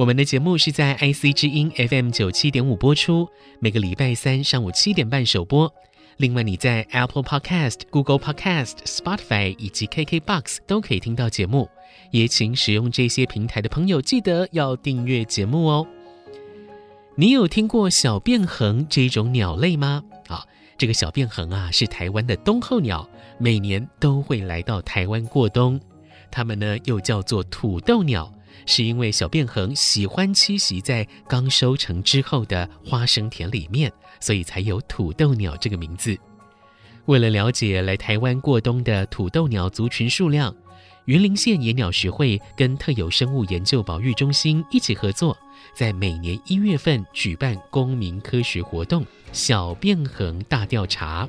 我们的节目是在 IC 之音 FM 九七点五播出，每个礼拜三上午七点半首播。另外，你在 Apple Podcast、Google Podcast、Spotify 以及 KKBox 都可以听到节目。也请使用这些平台的朋友记得要订阅节目哦。你有听过小便鴴这种鸟类吗？啊。这个小便鴴啊，是台湾的冬候鸟，每年都会来到台湾过冬。它们呢，又叫做土豆鸟，是因为小便恒喜欢栖息在刚收成之后的花生田里面，所以才有土豆鸟这个名字。为了了解来台湾过冬的土豆鸟族群数量，云林县野鸟学会跟特有生物研究保育中心一起合作，在每年一月份举办公民科学活动。小变恒大调查，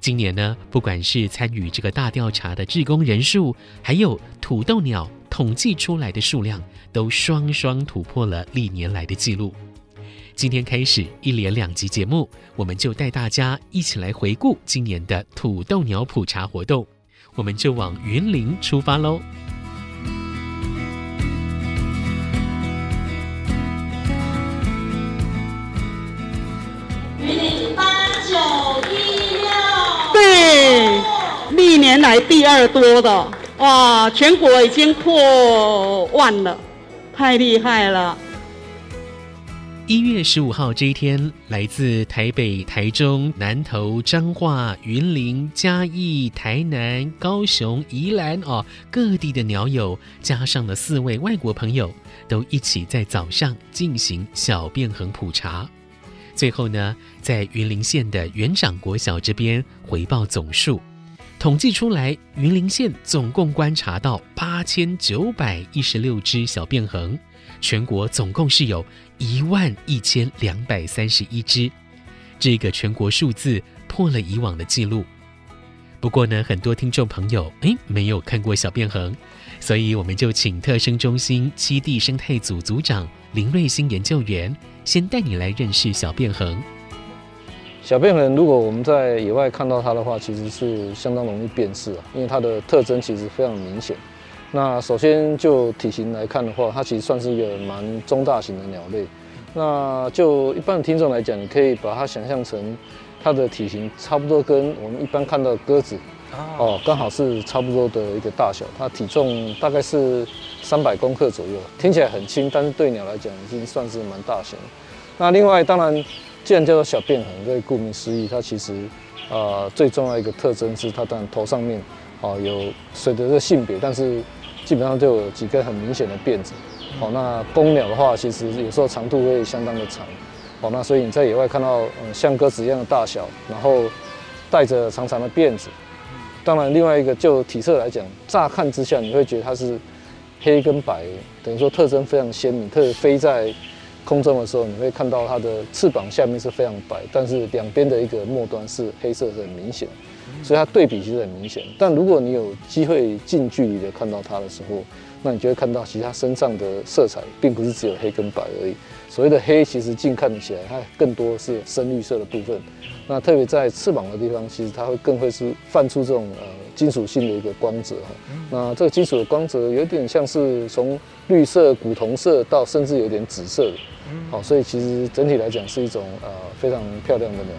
今年呢，不管是参与这个大调查的志工人数，还有土豆鸟统计出来的数量，都双双突破了历年来的记录。今天开始一连两集节目，我们就带大家一起来回顾今年的土豆鸟普查活动，我们就往云林出发喽。历年来第二多的哇，全国已经破万了，太厉害了！一月十五号这一天，来自台北、台中、南投、彰化、云林、嘉义、台南、高雄、宜兰哦，各地的鸟友加上了四位外国朋友，都一起在早上进行小便鴴普查。最后呢，在云林县的园长国小这边回报总数。统计出来，云林县总共观察到八千九百一十六只小便恒，全国总共是有一万一千两百三十一只，这个全国数字破了以往的记录。不过呢，很多听众朋友诶没有看过小便恒，所以我们就请特生中心七地生态组组长林瑞兴研究员先带你来认识小便恒。小便鴴，如果我们在野外看到它的话，其实是相当容易辨识啊，因为它的特征其实非常明显。那首先就体型来看的话，它其实算是一个蛮中大型的鸟类。那就一般的听众来讲，你可以把它想象成它的体型差不多跟我们一般看到的鸽子哦，刚好是差不多的一个大小。它体重大概是三百公克左右，听起来很轻，但是对鸟来讲已经算是蛮大型。那另外当然。既然叫做小便鴴，这顾名思义，它其实，呃，最重要一个特征是它当然头上面，哦，有随着这个性别，但是基本上就有几根很明显的辫子。哦，那公鸟的话，其实有时候长度会相当的长。哦，那所以你在野外看到，嗯，像鸽子一样的大小，然后带着长长的辫子。当然，另外一个就体色来讲，乍看之下你会觉得它是黑跟白，等于说特征非常鲜明，特别飞在。空中的时候，你会看到它的翅膀下面是非常白，但是两边的一个末端是黑色，很明显，所以它对比其实很明显。但如果你有机会近距离的看到它的时候，那你就会看到，其实它身上的色彩并不是只有黑跟白而已。所谓的黑，其实近看起来它更多是深绿色的部分。那特别在翅膀的地方，其实它会更会是泛出这种呃金属性的一个光泽哈。那这个金属的光泽有点像是从绿色、古铜色到甚至有点紫色的。好，所以其实整体来讲是一种呃非常漂亮的鸟。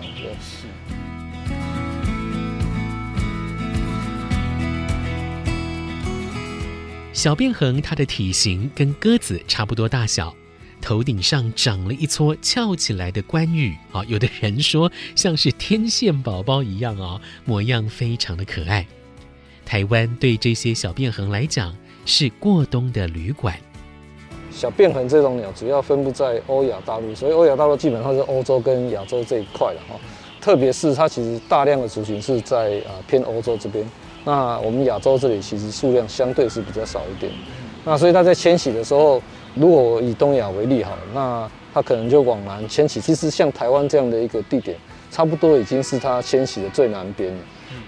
小便恒它的体型跟鸽子差不多大小，头顶上长了一撮翘起来的冠羽啊，有的人说像是天线宝宝一样啊，模样非常的可爱。台湾对这些小便恒来讲是过冬的旅馆。小便恒这种鸟主要分布在欧亚大陆，所以欧亚大陆基本上是欧洲跟亚洲这一块的哈。特别是它其实大量的族群是在啊偏欧洲这边，那我们亚洲这里其实数量相对是比较少一点。那所以它在迁徙的时候，如果以东亚为例好，那它可能就往南迁徙。其实像台湾这样的一个地点，差不多已经是它迁徙的最南边了。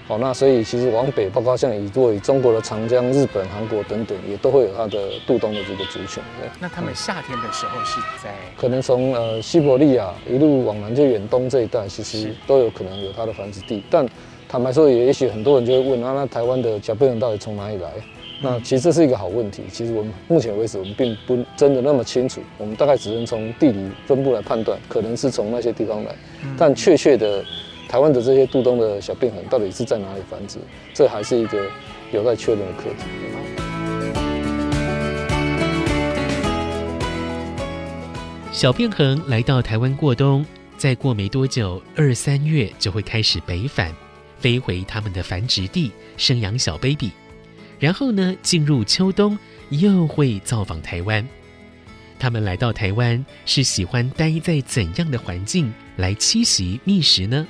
好，那所以其实往北，包括像以作为中国的长江、日本、韩国等等，也都会有它的渡冬的这个族群。那他们夏天的时候是在？可能从呃西伯利亚一路往南，就远东这一带，其实都有可能有它的繁殖地。但坦白说，也也许很多人就会问啊，那台湾的小便鴴到底从哪里来？那其实这是一个好问题。其实我们目前为止，我们并不真的那么清楚。我们大概只能从地理分布来判断，可能是从那些地方来，但确切的。台湾的这些渡冬的小变痕到底是在哪里繁殖？这还是一个有待确认的课题。小便鴴来到台湾过冬，再过没多久，二三月就会开始北返，飞回他们的繁殖地生养小 baby。然后呢，进入秋冬又会造访台湾。他们来到台湾是喜欢待在怎样的环境来栖息觅食呢？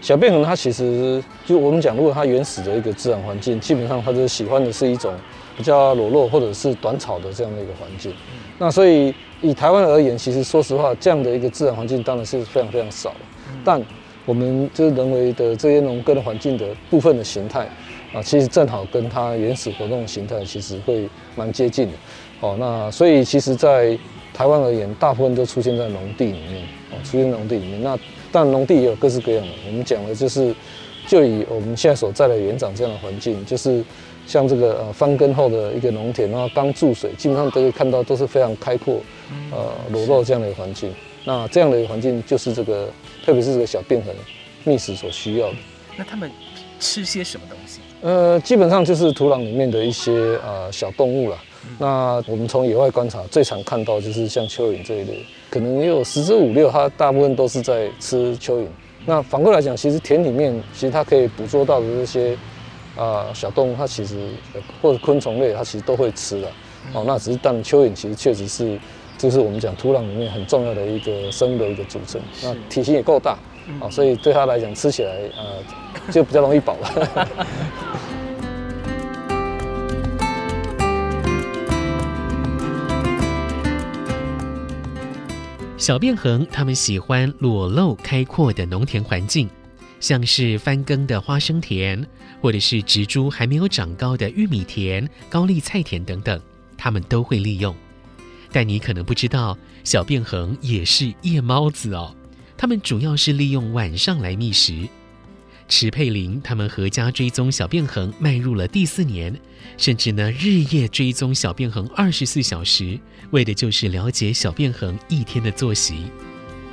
小便鴴它其实就我们讲，如果它原始的一个自然环境，基本上它就喜欢的是一种比较裸露或者是短草的这样的一个环境。那所以以台湾而言，其实说实话，这样的一个自然环境当然是非常非常少。但我们就是人为的这些农耕的环境的部分的形态啊，其实正好跟它原始活动的形态其实会蛮接近的。哦，那所以其实，在台湾而言，大部分都出现在农地里面，哦，出现在农地里面。那但农地也有各式各样的。我们讲的就是，就以我们现在所在的园长这样的环境，就是像这个呃翻耕后的一个农田，然后刚注水，基本上都可以看到都是非常开阔，呃裸露这样的一个环境。那这样的环境就是这个，特别是这个小便痕觅食所需要的。那他们吃些什么东西？呃，基本上就是土壤里面的一些呃小动物啦。那我们从野外观察，最常看到就是像蚯蚓这一类，可能也有十之五六，它大部分都是在吃蚯蚓。那反过来讲，其实田里面其实它可以捕捉到的这些啊、呃、小动物，它其实或者昆虫类，它其实都会吃的。哦，那只是但蚯蚓其实确实是，就是我们讲土壤里面很重要的一个生物的一个组成。那体型也够大，啊，所以对它来讲吃起来呃就比较容易饱了。小便鴴，它们喜欢裸露开阔的农田环境，像是翻耕的花生田，或者是植株还没有长高的玉米田、高丽菜田等等，他们都会利用。但你可能不知道，小便鴴也是夜猫子哦。他们主要是利用晚上来觅食。池佩玲他们合家追踪小便鴴迈入了第四年，甚至呢日夜追踪小便鴴二十四小时，为的就是了解小便鴴一天的作息。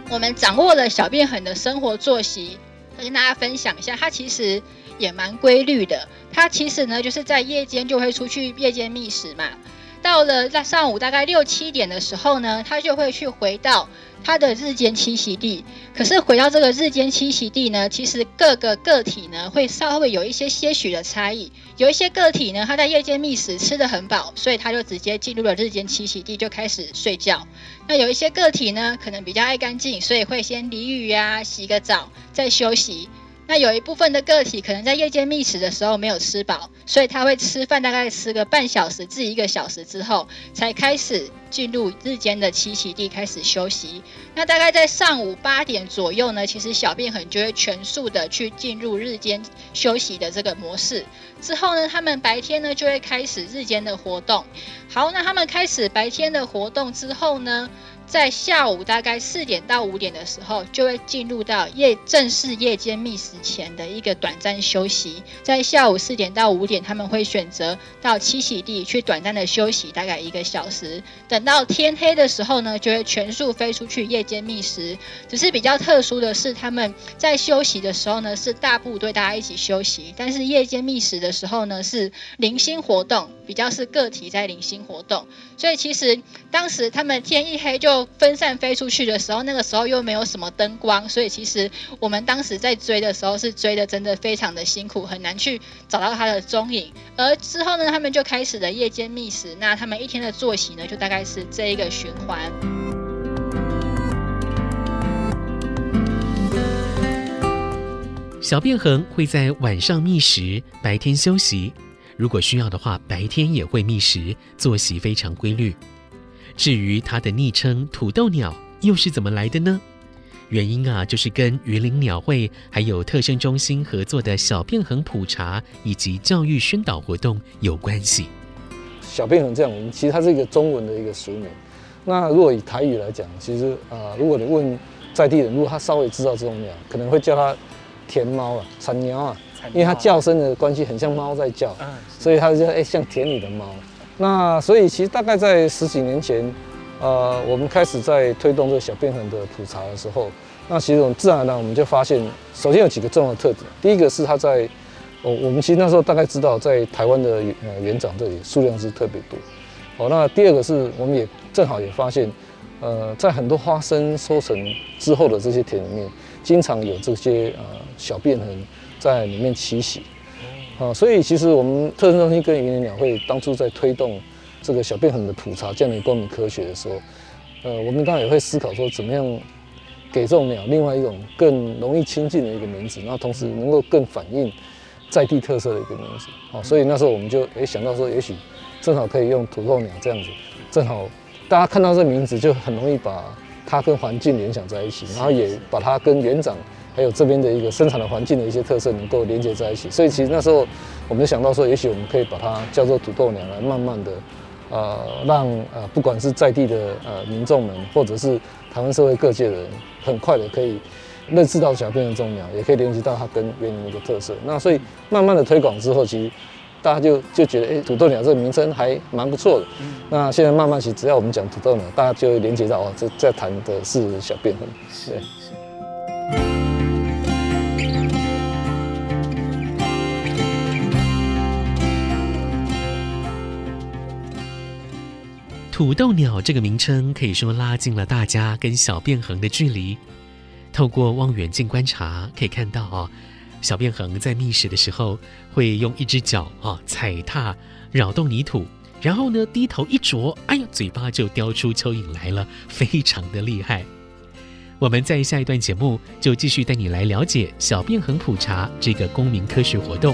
我们掌握了小便鴴的生活作息，跟大家分享一下，它其实也蛮规律的。它其实呢就是在夜间就会出去夜间觅食嘛。到了在上午大概六七点的时候呢，他就会去回到他的日间栖息地。可是回到这个日间栖息地呢，其实各个个体呢会稍微有一些些许的差异。有一些个体呢，他在夜间觅食吃得很饱，所以他就直接进入了日间栖息地就开始睡觉。那有一些个体呢，可能比较爱干净，所以会先淋雨啊，洗个澡再休息。那有一部分的个体可能在夜间觅食的时候没有吃饱，所以他会吃饭，大概吃个半小时至一个小时之后，才开始进入日间的栖息地开始休息。那大概在上午八点左右呢，其实小便很就会全速的去进入日间休息的这个模式。之后呢，他们白天呢就会开始日间的活动。好，那他们开始白天的活动之后呢，在下午大概四点到五点的时候，就会进入到夜正式夜间觅食前的一个短暂休息。在下午四点到五点，他们会选择到栖息地去短暂的休息，大概一个小时。等到天黑的时候呢，就会全速飞出去夜间觅食。只是比较特殊的是，他们在休息的时候呢，是大部队大家一起休息；但是夜间觅食的时候呢，是零星活动。比较是个体在零星活动，所以其实当时他们天一黑就分散飞出去的时候，那个时候又没有什么灯光，所以其实我们当时在追的时候是追的真的非常的辛苦，很难去找到它的踪影。而之后呢，他们就开始了夜间觅食，那他们一天的作息呢，就大概是这一个循环。小便横会在晚上觅食，白天休息。如果需要的话，白天也会觅食，作息非常规律。至于它的昵称“土豆鸟”又是怎么来的呢？原因啊，就是跟云林鸟会还有特生中心合作的小便横普查以及教育宣导活动有关系。小便横这样名，其实它是一个中文的一个俗名。那如果以台语来讲，其实啊、如果你问在地人，如果他稍微知道这种鸟，可能会叫它田猫啊、蚕鸟啊。因为它叫声的关系，很像猫在叫，嗯所以它就哎像田里的猫。那所以其实大概在十几年前，呃，我们开始在推动这个小便痕的普查的时候，那其实我们自然而然我们就发现，首先有几个重要的特点。第一个是它在，我我们其实那时候大概知道，在台湾的呃园长这里数量是特别多。哦，那第二个是我们也正好也发现，呃，在很多花生收成之后的这些田里面，经常有这些呃小便横。在里面栖息，啊，所以其实我们特生中心跟云林鸟会当初在推动这个小便横的普查这样的公民科学的时候，呃，我们当然也会思考说，怎么样给这种鸟另外一种更容易亲近的一个名字，然后同时能够更反映在地特色的一个名字，啊，所以那时候我们就也想到说，也许正好可以用土豆鸟这样子，正好大家看到这名字就很容易把它跟环境联想在一起，然后也把它跟园长。还有这边的一个生产的环境的一些特色能够连接在一起，所以其实那时候我们就想到说，也许我们可以把它叫做土豆鸟来慢慢的，呃，让呃不管是在地的呃民众们，或者是台湾社会各界的人，很快的可以认识到小便横这种鸟，也可以联系到它跟原林的一个特色。那所以慢慢的推广之后，其实大家就就觉得，哎、欸，土豆鸟这个名称还蛮不错的。那现在慢慢其实只要我们讲土豆鸟，大家就会连接到哦，这在谈的是小便是。是。土豆鸟这个名称可以说拉近了大家跟小便恒的距离。透过望远镜观察，可以看到啊，小便恒在觅食的时候会用一只脚啊踩踏扰动泥土，然后呢低头一啄，哎呀，嘴巴就叼出蚯蚓来了，非常的厉害。我们在下一段节目就继续带你来了解小便恒普查这个公民科学活动。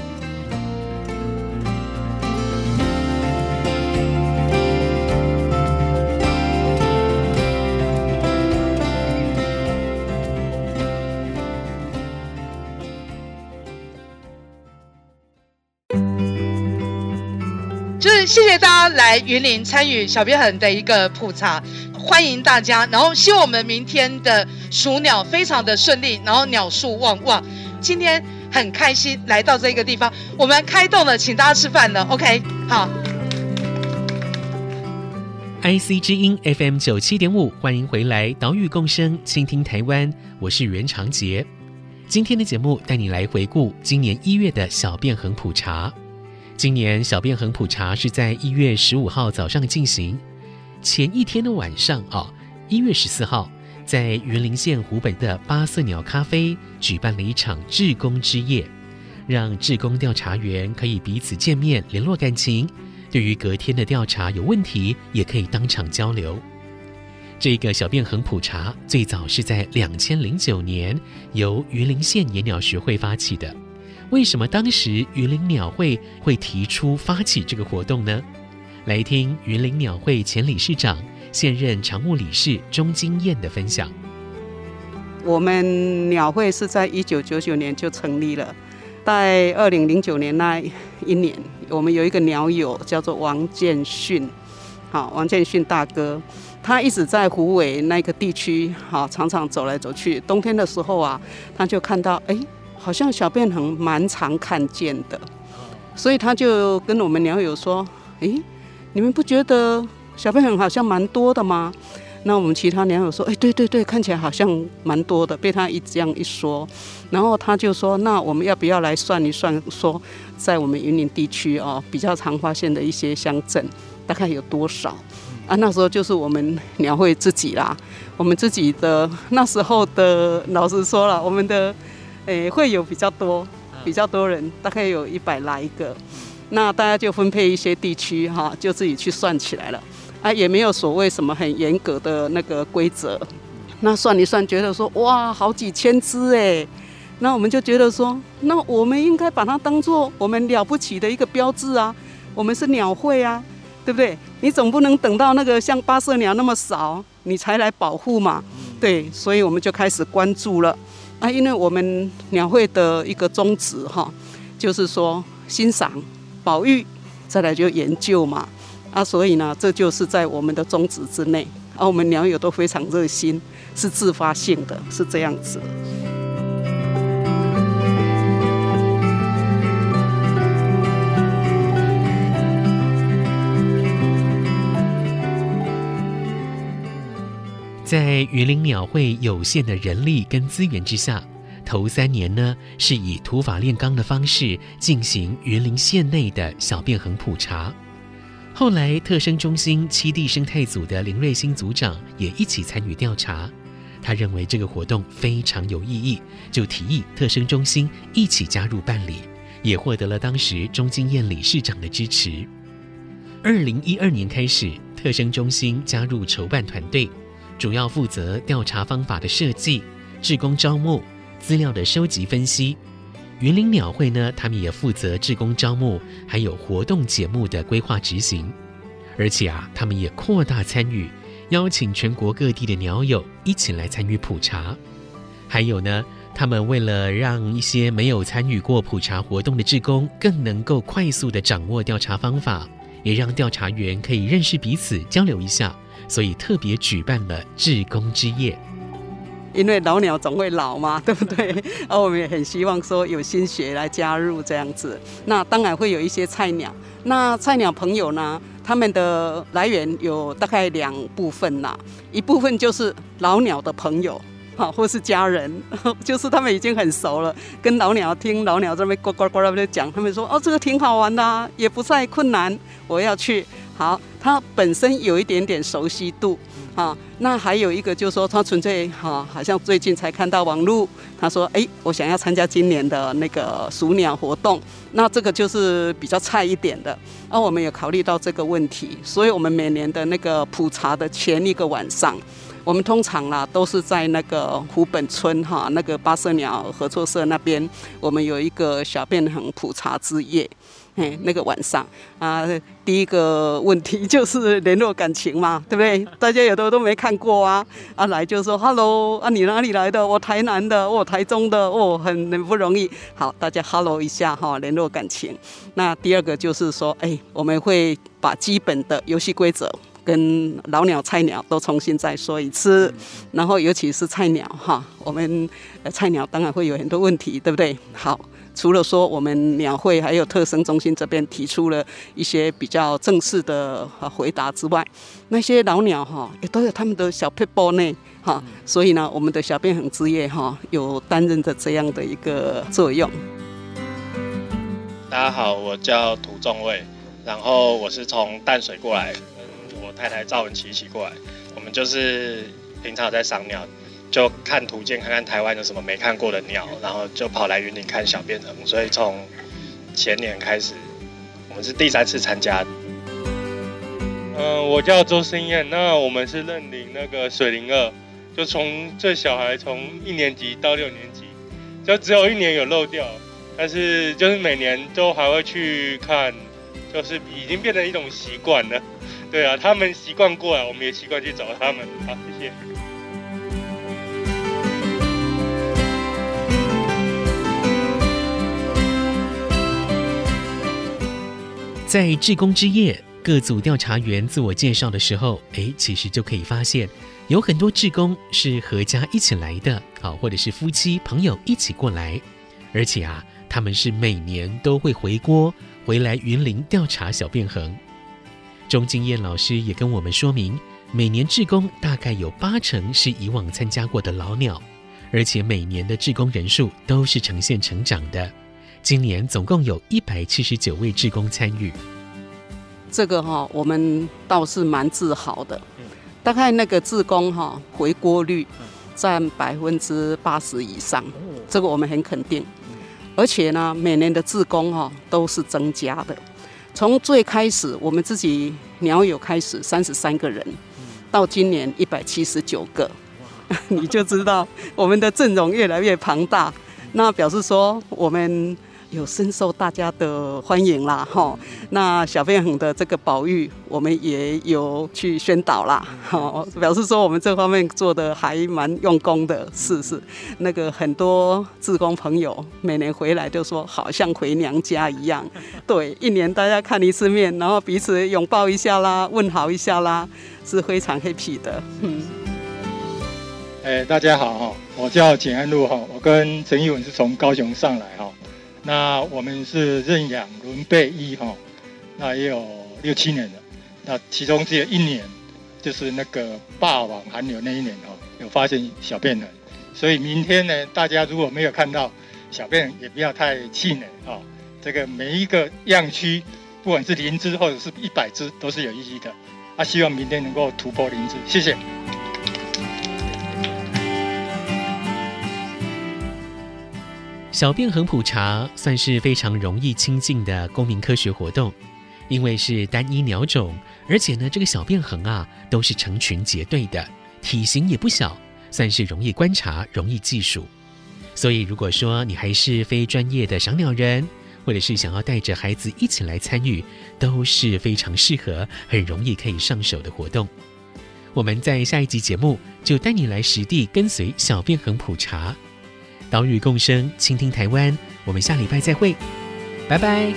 谢谢大家来云林参与小便横的一个普查，欢迎大家。然后希望我们明天的数鸟非常的顺利，然后鸟数旺旺。今天很开心来到这个地方，我们开动了，请大家吃饭了。OK，好。IC 之音 FM 九七点五，欢迎回来，岛屿共生，倾听台湾，我是袁长杰。今天的节目带你来回顾今年一月的小便横普查。今年小便横普查是在一月十五号早上进行，前一天的晚上啊，一月十四号，在云林县湖北的八色鸟咖啡举办了一场志工之夜，让志工调查员可以彼此见面联络感情，对于隔天的调查有问题也可以当场交流。这个小便横普查最早是在两千零九年由云林县野鸟学会发起的。为什么当时云林鸟会会提出发起这个活动呢？来听云林鸟会前理事长、现任常务理事钟金燕的分享。我们鸟会是在一九九九年就成立了，在二零零九年那一年，我们有一个鸟友叫做王建训，好，王建训大哥，他一直在湖尾那个地区，好，常常走来走去。冬天的时候啊，他就看到，哎。好像小便很蛮常看见的，所以他就跟我们鸟友说：“诶，你们不觉得小便很好像蛮多的吗？那我们其他鸟友说，哎，对对对，看起来好像蛮多的。被他一这样一说，然后他就说，那我们要不要来算一算，说在我们云林地区哦，比较常发现的一些乡镇，大概有多少？啊，那时候就是我们鸟会自己啦，我们自己的那时候的，老实说了，我们的诶会有比较多，比较多人，大概有一百来个，那大家就分配一些地区哈，就自己去算起来了，啊，也没有所谓什么很严格的那个规则，那算一算，觉得说哇，好几千只哎，那我们就觉得说，那我们应该把它当做我们了不起的一个标志啊，我们是鸟会啊。对不对？你总不能等到那个像八色鸟那么少，你才来保护嘛？对，所以我们就开始关注了啊。因为我们鸟会的一个宗旨哈，就是说欣赏、保育，再来就研究嘛。啊，所以呢，这就是在我们的宗旨之内。啊，我们鸟友都非常热心，是自发性的，是这样子。在云林鸟会有限的人力跟资源之下，头三年呢是以土法炼钢的方式进行云林县内的小便横普查。后来特生中心七地生态组的林瑞兴组长也一起参与调查，他认为这个活动非常有意义，就提议特生中心一起加入办理，也获得了当时钟金燕理事长的支持。二零一二年开始，特生中心加入筹办团队。主要负责调查方法的设计、志工招募、资料的收集分析。云林鸟会呢，他们也负责志工招募，还有活动节目的规划执行。而且啊，他们也扩大参与，邀请全国各地的鸟友一起来参与普查。还有呢，他们为了让一些没有参与过普查活动的志工更能够快速地掌握调查方法，也让调查员可以认识彼此，交流一下。所以特别举办了志工之夜，因为老鸟总会老嘛，对不对？而我们也很希望说有新血来加入这样子。那当然会有一些菜鸟，那菜鸟朋友呢，他们的来源有大概两部分啦，一部分就是老鸟的朋友，好，或是家人，就是他们已经很熟了，跟老鸟听老鸟这边呱呱呱在讲，他们说哦，这个挺好玩的啊，也不太困难，我要去。好，它本身有一点点熟悉度，啊，那还有一个就是说，他纯粹哈，好像最近才看到网络，他说，哎，我想要参加今年的那个数鸟活动，那这个就是比较菜一点的，那我们也考虑到这个问题，所以我们每年的那个普查的前一个晚上，我们通常啦都是在那个湖本村哈，那个八色鸟合作社那边，我们有一个小便横普查之夜。嘿，那个晚上啊，第一个问题 就是联络感情嘛，对不对？大家有的都没看过啊，啊来就说 “hello”，啊你哪里来的？我台南的，我台中的，哦很很不容易。好，大家 “hello” 一下哈，联络感情。那第二个就是说，哎，我们会把基本的游戏规则跟老鸟、菜鸟都重新再说一次，然后尤其是菜鸟哈，我们菜鸟当然会有很多问题，对不对？好。除了说我们鸟会还有特生中心这边提出了一些比较正式的回答之外，那些老鸟哈也都有他们的小撇步呢哈，所以呢，我们的小便横之夜哈有担任着这样的一个作用。大家好，我叫涂仲卫，然后我是从淡水过来，跟我太太赵文琪一起过来，我们就是平常在赏鸟。就看图鉴，看看台湾有什么没看过的鸟，然后就跑来云林看小便横。所以从前年开始，我们是第三次参加。嗯、我叫周生燕，那我们是认领那个水灵二，就从最小孩从一年级到六年级，就只有一年有漏掉，但是就是每年都还会去看，就是已经变成一种习惯了。对啊，他们习惯过来，我们也习惯去找他们。好，谢谢。在志工之夜，各组调查员自我介绍的时候，诶，其实就可以发现，有很多志工是合家一起来的，好，或者是夫妻朋友一起过来，而且啊，他们是每年都会回锅回来云林调查小便横。钟金燕老师也跟我们说明，每年志工大概有八成是以往参加过的老鸟，而且每年的志工人数都是呈现成长的。今年总共有一百七十九位志工参与。这个哈，我们倒是蛮自豪的。大概那个志工哈回锅率占百分之八十以上，这个我们很肯定。而且呢，每年的志工哈都是增加的。从最开始我们自己鸟友开始三十三个人，到今年一百七十九个，你就知道我们的阵容越来越庞大。那表示说我们。有深受大家的欢迎啦，哈。那小便恒的这个保育，我们也有去宣导啦，哈，表示说我们这方面做的还蛮用功的，是是。那个很多志工朋友每年回来就说，好像回娘家一样。对，一年大家看一次面，然后彼此拥抱一下啦，问好一下啦，是非常 happy 的。嗯。哎，大家好哈，我叫简安路哈，我跟陈义文是从高雄上来哈。那我们是认养轮备一哈，那也有六七年了。那其中只有一年，就是那个霸王寒流那一年哦，有发现小便痕。所以明天呢，大家如果没有看到小便，也不要太气馁啊。这个每一个样区，不管是零只或者是一百只，都是有意义的。啊，希望明天能够突破零只，谢谢。小便横普查算是非常容易亲近的公民科学活动，因为是单一鸟种，而且呢，这个小便横啊都是成群结队的，体型也不小，算是容易观察、容易计数。所以，如果说你还是非专业的赏鸟人，或者是想要带着孩子一起来参与，都是非常适合、很容易可以上手的活动。我们在下一集节目就带你来实地跟随小便横普查。岛屿共生，倾听台湾。我们下礼拜再会，拜拜。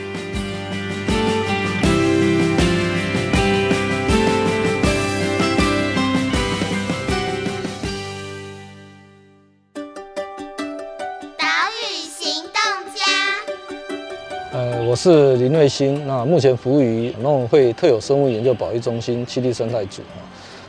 岛屿行动家，呃，我是林瑞兴，那目前服务于农委会特有生物研究保育中心七地生态组。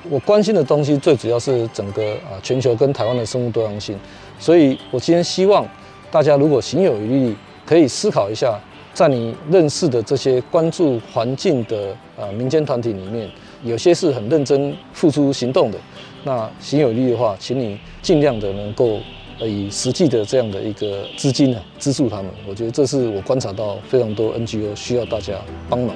我关心的东西最主要是整个啊全球跟台湾的生物多样性。所以，我今天希望大家如果行有余力，可以思考一下，在你认识的这些关注环境的呃民间团体里面，有些是很认真付出行动的。那行有余力的话，请你尽量的能够以实际的这样的一个资金呢资助他们。我觉得这是我观察到非常多 NGO 需要大家帮忙。